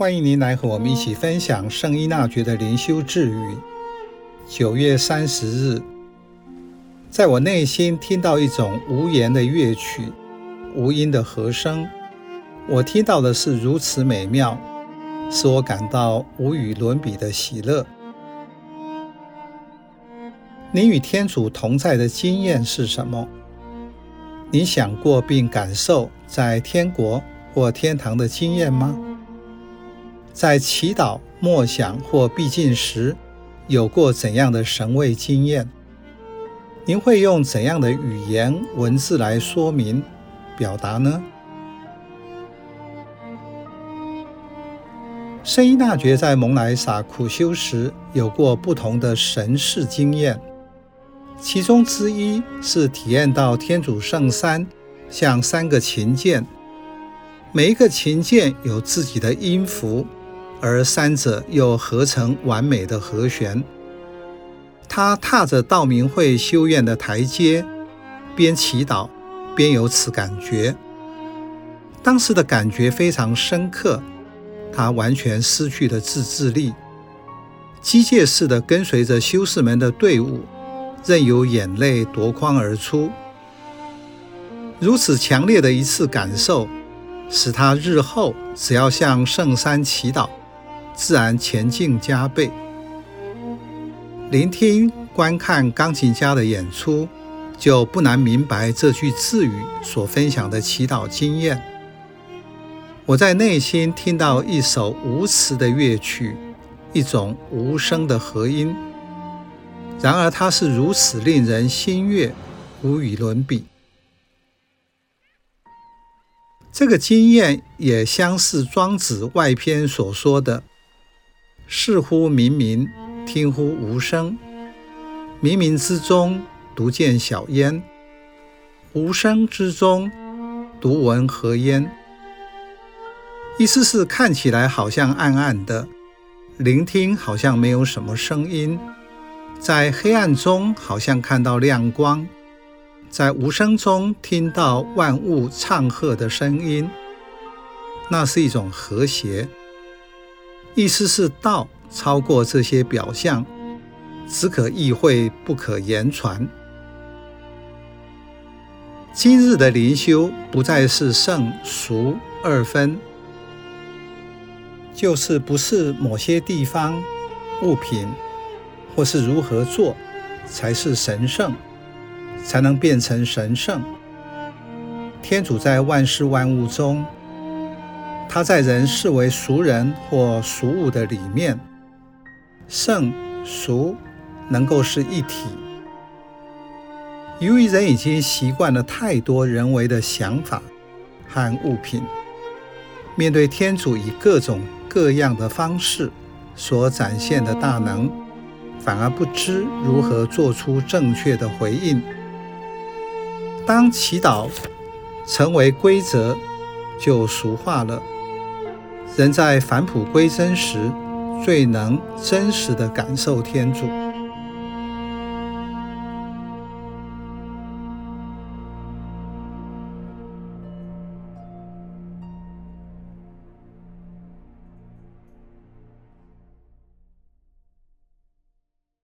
欢迎您来和我们一起分享圣依纳爵的灵修智语。九月三十日，在我内心听到一种无言的乐曲，无音的和声。我听到的是如此美妙，使我感到无与伦比的喜乐。你与天主同在的经验是什么？你想过并感受在天国或天堂的经验吗？在祈祷、默想或闭经时，有过怎样的神位经验？您会用怎样的语言、文字来说明、表达呢？圣依大觉在蒙莱撒苦修时，有过不同的神事经验。其中之一是体验到天主圣三像三个琴键，每一个琴键有自己的音符，而三者又合成完美的和弦。他踏着道明会修院的台阶，边祈祷边有此感觉。当时的感觉非常深刻，他完全失去了自制力，机械式的跟随着修士们的队伍。任由眼泪夺眶而出，如此强烈的一次感受，使他日后只要向圣山祈祷，自然前进加倍。聆听、观看钢琴家的演出，就不难明白这句字语所分享的祈祷经验。我在内心听到一首无词的乐曲，一种无声的和音。然而，它是如此令人心悦，无与伦比。这个经验也相似庄子外篇所说的：“视乎冥冥，听乎无声。冥冥之中，独见小烟；无声之中，独闻和烟。”意思是看起来好像暗暗的，聆听好像没有什么声音。在黑暗中，好像看到亮光；在无声中，听到万物唱和的声音。那是一种和谐。意思是道超过这些表象，只可意会，不可言传。今日的灵修不再是圣俗二分，就是不是某些地方物品。或是如何做才是神圣，才能变成神圣？天主在万事万物中，他在人视为俗人或俗物的里面，圣俗能够是一体。由于人已经习惯了太多人为的想法和物品，面对天主以各种各样的方式所展现的大能。反而不知如何做出正确的回应。当祈祷成为规则，就俗化了。人在返璞归真时，最能真实的感受天主。